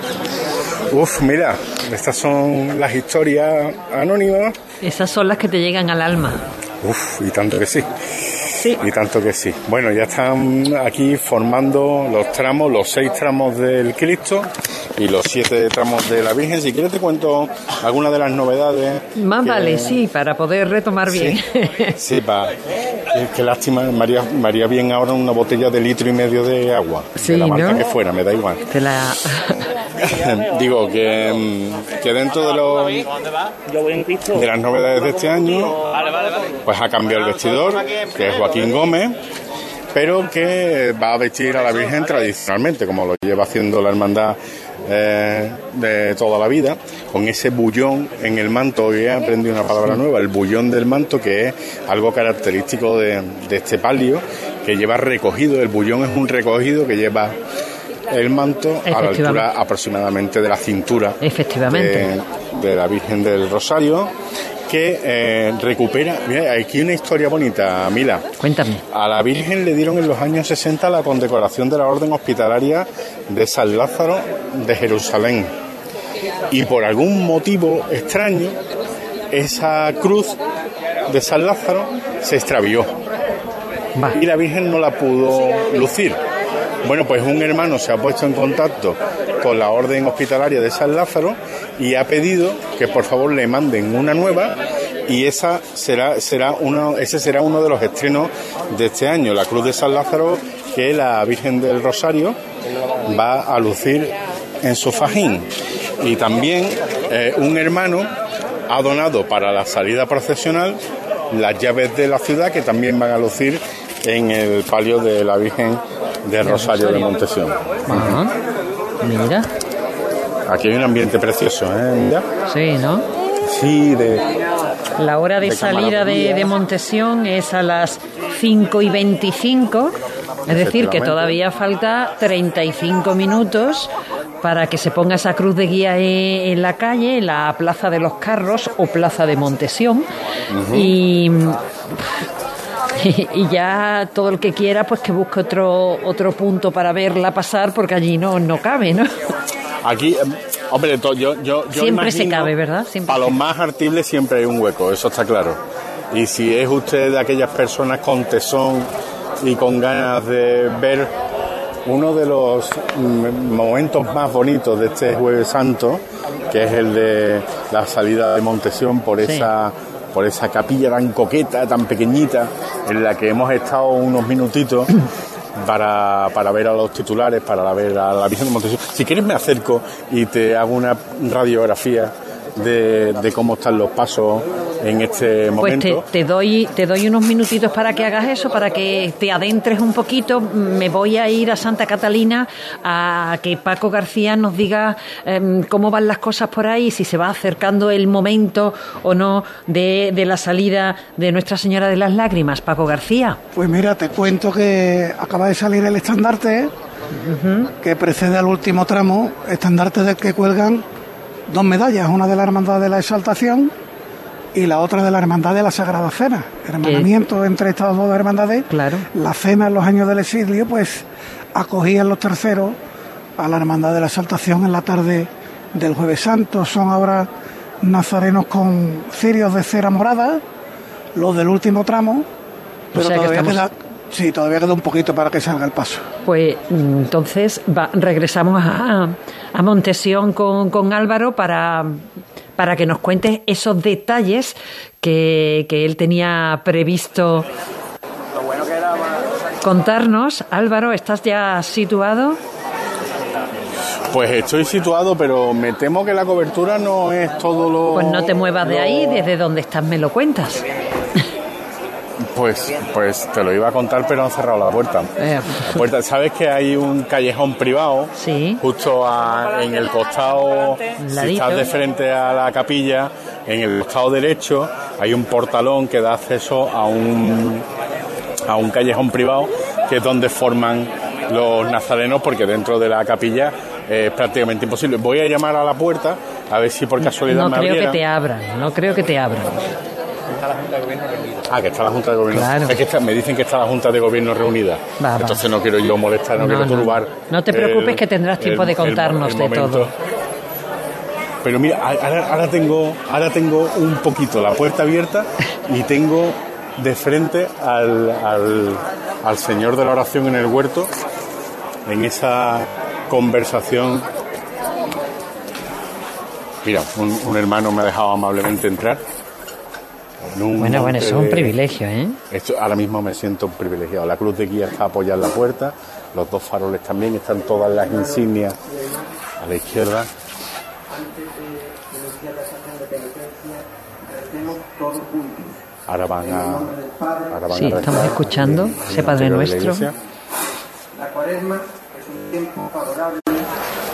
Uf, mira, estas son las historias anónimas. Esas son las que te llegan al alma. Uf, y tanto que sí. Y tanto que sí. Bueno, ya están aquí formando los tramos, los seis tramos del Cristo y los siete tramos de la Virgen. Si quieres te cuento algunas de las novedades. Más vale, sí, para poder retomar bien. Sí, para... Qué lástima, María, María bien ahora una botella de litro y medio de agua. Sí, de la marca ¿no? que fuera, me da igual. Te la... Digo que, mm, que dentro de, los, de las novedades de este año, pues ha cambiado el vestidor, que es Joaquín Gómez, pero que va a vestir a la Virgen tradicionalmente, como lo lleva haciendo la hermandad eh, de toda la vida, con ese bullón en el manto. Hoy he aprendido una palabra nueva, el bullón del manto, que es algo característico de, de este palio, que lleva recogido, el bullón es un recogido que lleva el manto a la altura aproximadamente de la cintura Efectivamente. de, de la Virgen del Rosario que eh, recupera, mira, aquí una historia bonita, Mila. Cuéntame. A la Virgen le dieron en los años 60 la condecoración de la Orden Hospitalaria de San Lázaro de Jerusalén. Y por algún motivo extraño, esa cruz de San Lázaro se extravió. Y la Virgen no la pudo lucir. Bueno, pues un hermano se ha puesto en contacto con la Orden Hospitalaria de San Lázaro y ha pedido que por favor le manden una nueva y esa será, será uno, ese será uno de los estrenos de este año, la Cruz de San Lázaro que la Virgen del Rosario va a lucir en su fajín. Y también eh, un hermano ha donado para la salida procesional las llaves de la ciudad que también van a lucir en el palio de la Virgen del Rosario de Montesión. Mira. Aquí hay un ambiente precioso, ¿eh? Sí, ¿no? Sí, de... La hora de, De salida de, Montesión es a las 5 y 25, es decir, que todavía falta 35 minutos para que se ponga esa cruz de guía e- en la calle, en la Plaza de los Carros o Plaza de Montesión. Y. Y ya todo el que quiera, pues que busque otro otro punto para verla pasar, porque allí no, no cabe, ¿no? Aquí, eh, hombre, to- yo, yo, yo Siempre se cabe, ¿verdad? Siempre Para los más artibles siempre hay un hueco, eso está claro. Y si es usted de aquellas personas con tesón y con ganas de ver uno de los mm, momentos más bonitos de este Jueves Santo, que es el de la salida de Montesión por Sí. esa por esa capilla tan coqueta, tan pequeñita, en la que hemos estado unos minutitos para, para ver a los titulares, para ver a la Virgen de Montesión. Si quieres me acerco y te hago una radiografía de, de cómo están los pasos en este Pues te, momento. te doy te doy unos minutitos para que hagas eso, para que te adentres un poquito. Me voy a ir a Santa Catalina a que Paco García nos diga em, cómo van las cosas por ahí, si se va acercando el momento o no de, de la salida de Nuestra Señora de las Lágrimas. Paco García. Pues mira, te cuento que acaba de salir el estandarte que precede al último tramo, estandarte del que cuelgan dos medallas, una de la Hermandad de la Exaltación y la otra de la Hermandad de la Sagrada Cena. Hermanamiento entre estas dos hermandades. Claro. La cena en los años del exilio, pues acogían los terceros a la Hermandad de la Exaltación en la tarde del Jueves Santo. Son ahora nazarenos con cirios de cera morada, los del último tramo, pero sea que todavía estamos- queda, sí, todavía queda un poquito para que salga el paso. Pues mm, entonces va- regresamos a, a Montesión con, con Álvaro para, para que nos cuentes esos detalles que, que él tenía previsto contarnos. Álvaro, ¿estás ya situado? Pues estoy situado, pero me temo que la cobertura no es todo lo... Pues no te muevas de ahí, desde donde estás me lo cuentas. Pues, pues te lo iba a contar, pero han cerrado la puerta. Eh, La puerta, ¿Sabes que hay un callejón privado? Sí. Justo a- en el costado, si estás de frente a la capilla, en el costado derecho hay un portalón que da acceso a un, a un callejón privado que es donde forman los nazarenos, porque dentro de la capilla es prácticamente imposible. Voy a llamar a la puerta a ver si por casualidad No me creo que abrieran. te abran, no creo que te abran. Ah, que está la Junta de Gobierno. Claro. Es que está- me dicen que está la Junta de Gobierno reunida. Va, va. Entonces no quiero yo molestar, no, No, quiero no. turbar. No te preocupes que tendrás tiempo de contarnos de todo. Pero mira, ahora, tengo, ahora tengo un poquito la puerta abierta y tengo de frente al, al, Señor de la oración en el huerto, en esa conversación. Mira, un, hermano me ha dejado amablemente entrar. Bueno, bueno, eso es un privilegio, ¿eh? Esto, ahora mismo me siento privilegiado. La cruz de guía está apoyada en la puerta, los dos faroles también, están todas las insignias a la izquierda. Ahora van a. Ahora van sí, estamos escuchando ese Padre Nuestro. La, cuaresma es un tiempo favorable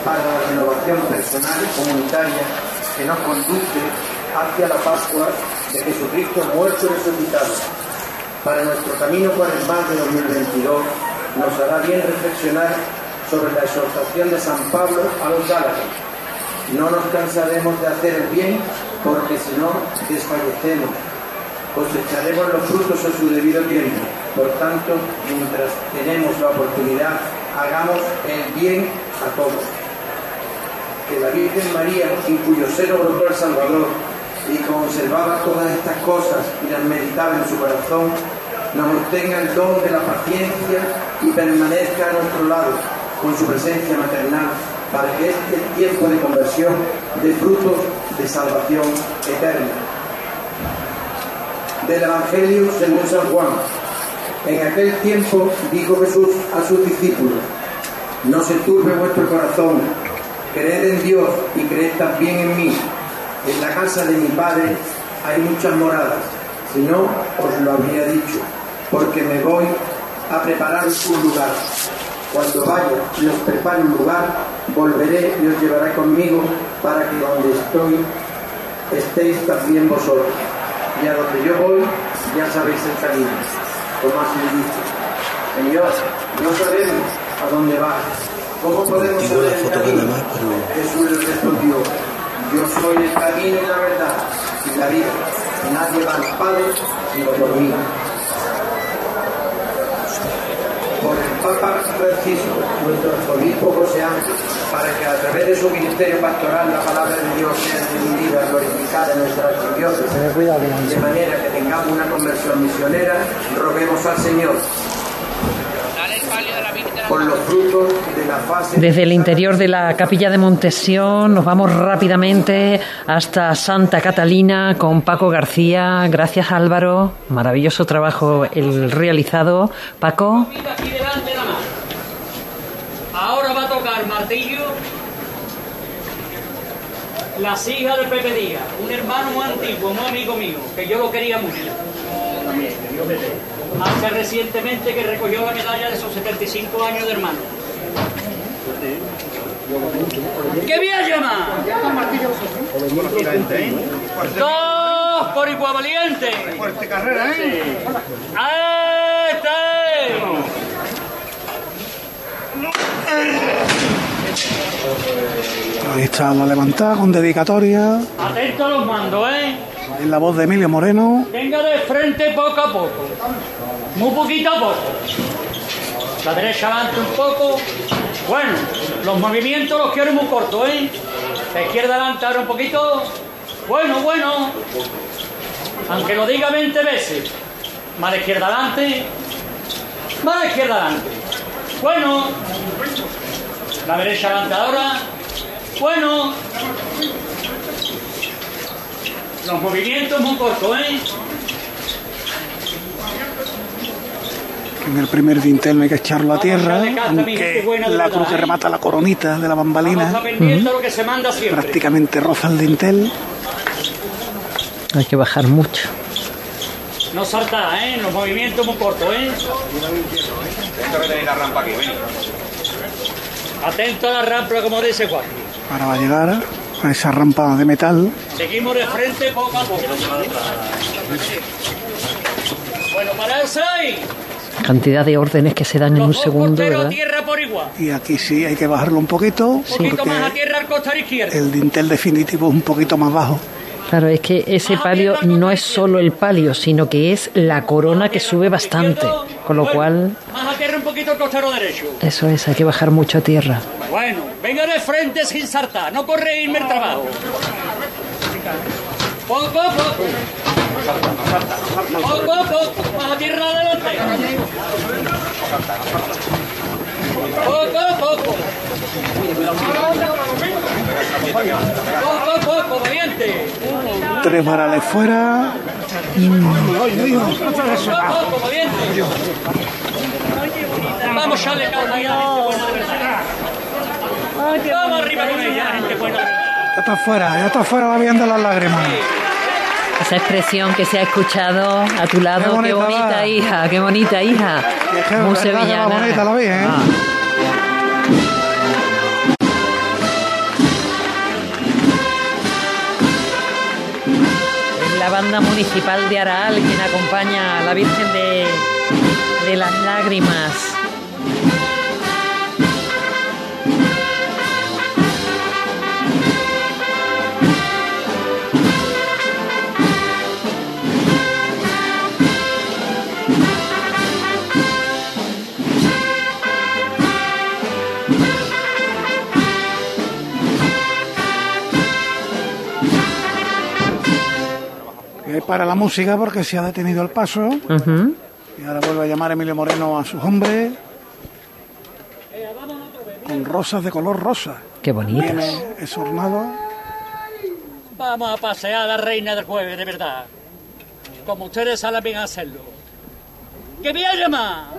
para la renovación personal y comunitaria que nos conduce hacia la Pascua de Jesucristo muerto y resucitado. Para nuestro camino cuaresmal de 2022 nos hará bien reflexionar sobre la exhortación de San Pablo a los Gálatas. No nos cansaremos de hacer el bien porque si no desfallecemos cosecharemos los frutos a su debido tiempo. Por tanto, mientras tenemos la oportunidad, hagamos el bien a todos. Que la Virgen María, en cuyo seno brotó el Salvador y conservaba todas estas cosas y las meditaba en su corazón, nos obtenga el don de la paciencia y permanezca a nuestro lado con su presencia maternal para que este tiempo de conversión dé frutos de salvación eterna del Evangelio según San Juan. En aquel tiempo dijo Jesús a sus discípulos, no se turbe vuestro corazón, creed en Dios y creed también en mí. En la casa de mi Padre hay muchas moradas, si no os lo habría dicho, porque me voy a preparar un lugar. Cuando vaya y os prepare un lugar, volveré y os llevaré conmigo para que donde estoy estéis también vosotros y a donde yo voy ya sabéis el camino, como así dice. Señor, no sabemos a dónde va. ¿Cómo podemos saber el camino? Jesús le respondió, yo soy el camino y la verdad y la vida. Nadie va al Padre sino por mí. Por el Papa Francisco, nuestro obispo José Ángel, para que a través de su ministerio pastoral la palabra de Dios sea entendida, glorificada en nuestra archidiócesis, de manera que tengamos una conversión misionera, roguemos al Señor por los frutos de la fase Desde el interior de la capilla de Montesión nos vamos rápidamente hasta Santa Catalina con Paco García. Gracias Álvaro, maravilloso trabajo el realizado. Paco. Ahora va a tocar martillo las hijas de Pepe Díaz, un hermano muy antiguo, muy amigo mío, que yo lo quería mucho. Hace recientemente que recogió la medalla de sus 75 años de hermano. ¿Qué bien llama? Dos por igual valiente. Fuerte carrera, ¿eh? Ahí está la levantada con dedicatoria. Atento a los mandos, ¿eh? En la voz de Emilio Moreno. Venga de frente poco a poco. Muy poquito a poco. La derecha adelante un poco. Bueno, los movimientos los quiero muy cortos, ¿eh? La izquierda adelante ahora un poquito. Bueno, bueno. Aunque lo diga 20 veces. Más izquierda adelante. Más izquierda adelante. Bueno. La derecha adelante ahora. Bueno. Los movimientos muy cortos, ¿eh? En el primer dintel no hay que echarlo a tierra, aunque la cruz que remata la coronita de la bambalina prácticamente roza el dintel. Hay que bajar mucho. No salta, ¿eh? Los movimientos muy cortos, ¿eh? la rampa aquí, Atento a la rampa, como dice Juan. Ahora va a llegar a esa rampa de metal. Seguimos de frente poco a poco. Bueno, pararse ahí. Cantidad de órdenes que se dan en un segundo, ¿verdad? Tierra por igual. Y aquí sí hay que bajarlo un poquito. Un poquito más a tierra al costar izquierdo. El dintel definitivo es un poquito más bajo. Claro, es que ese palio no es solo el palio, sino que es la corona que sube bastante. Con lo cual. Más a tierra un poquito al costero derecho. Eso es, hay que bajar mucho a tierra. Bueno, venga de frente sin saltar, no corregirme el trabajo. Poco. Poco a poco, más a tierra adelante. Poco a poco. Poco a poco, valiente. Tres varales fuera. Vamos a echarle calma ahí a la gente buena de. Vamos arriba con ella, gente buena de verdad. Ya está fuera, ya está fuera la bien de las lágrimas. Esa expresión que se ha escuchado a tu lado, Qué qué bonita hija, qué bonita hija. Qué Muy sevillana. bonita la Virgen, ¿eh? Ah. Banda municipal de Araal quien acompaña a la Virgen de, de las Lágrimas. Para la música porque se ha detenido el paso. Y ahora vuelve a llamar Emilio Moreno a sus hombres. Con rosas de color rosa. Qué bonitas. Viene esornado. Vamos a pasear a la reina del jueves, de verdad. Como ustedes saben bien hacerlo. ¡Que me llama!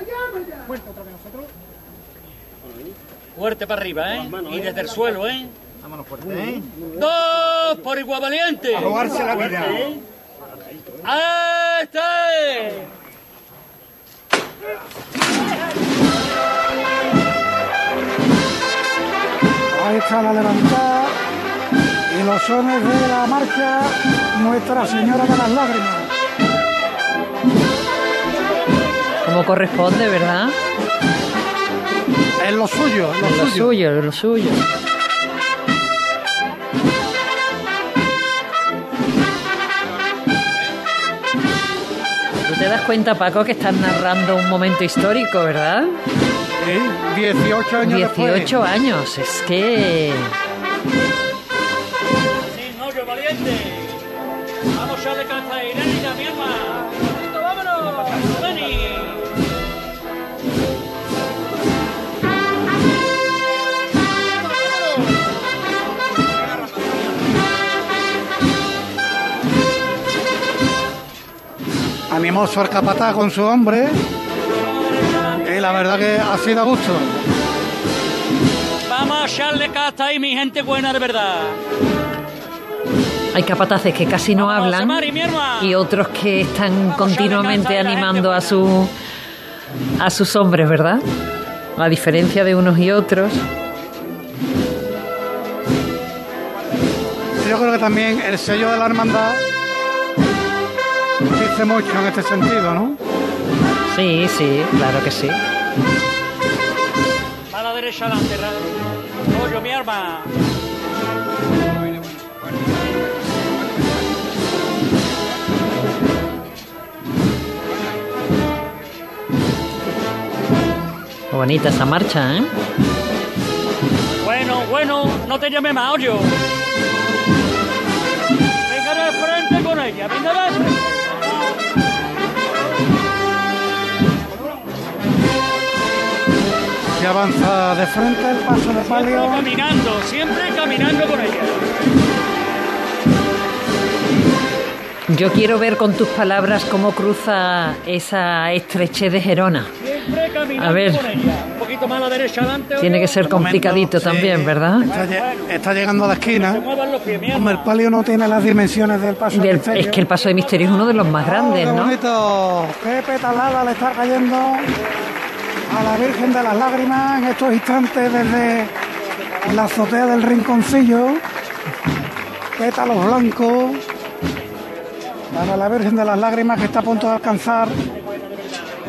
Fuerte para arriba, ¿eh? Y desde el suelo, ¿eh? Vámonos fuerte, ¿eh? ¡Dos por igual valiente! A jugarse la vida. ¡Ahí está! Ahí está la levantada. Y los sones de la marcha Nuestra Señora de las Lágrimas. Como corresponde, ¿verdad? Es lo suyo, es lo, Es lo suyo. suyo, es lo suyo. Te das cuenta, Paco, que estás narrando un momento histórico, ¿verdad? Sí, 18 años 18 años, es que... ¡Sin hoyo valiente! ¡Vamos a echarle cabeza Animoso el capataz con su hombre. Y la verdad que ha sido a gusto. Vamos a echarle casta ahí, mi gente buena de verdad. Hay capataces que casi no hablan Mari, y otros que están continuamente animando a su a sus hombres, ¿verdad? A diferencia de unos y otros. Yo creo que también el sello de la hermandad dice mucho en este sentido, ¿no? Sí, sí, claro que sí. A la derecha adelante, ra- Hoyo, mi arma. Bonita esa marcha, ¿eh? Bueno, bueno, no te llame más, Hoyo. Venga de frente con ella, venga de frente. Avanza de frente el paso de Siempre palio. caminando, siempre caminando con ella. Yo quiero ver con tus palabras cómo cruza esa estrechez de Gerona. Siempre caminando A ver. con ella. Un poquito más a la derecha adelante. Tiene que ser complicadito también, ¿verdad? Está, lle- está llegando a la esquina. Pies, Hombre, el palio no tiene las dimensiones del paso Del- misterio. es que el paso de misterio es uno de los más grandes, ¡Qué ¿no? bonito! ¡Qué petalada le está cayendo a la Virgen de las Lágrimas en estos instantes desde la azotea del rinconcillo? Pétalos blancos para la Virgen de las Lágrimas que está a punto de alcanzar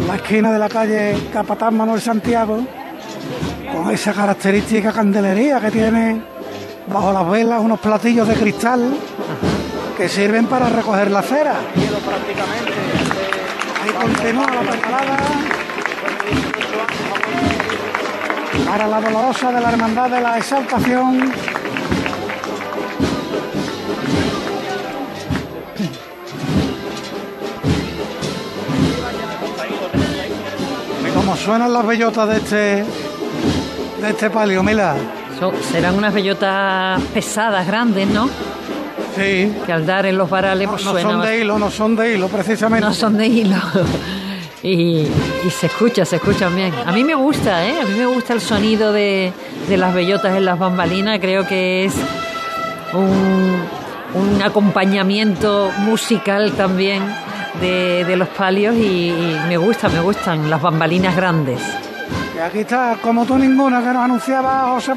la esquina de la calle Capataz Manuel Santiago con esa característica candelería que tiene bajo las velas unos platillos de cristal que sirven para recoger la cera. Ahí continúa la pedalada. Para la dolorosa de la Hermandad de la Exaltación. Como suenan las bellotas de este de este palio, Mila. serán unas bellotas pesadas, grandes, ¿no? Sí. Que al dar en los varales pues no, suena son de hilo, no son de hilo, precisamente. No son de hilo. Y, se escucha, se escucha bien. A mí me gusta, ¿eh? A mí me gusta el sonido de, las bellotas en las bambalinas. Creo que es un, acompañamiento musical también de, los palios y, y, me gusta, me gustan las bambalinas grandes. Y aquí está, como tú ninguna, que nos anunciaba José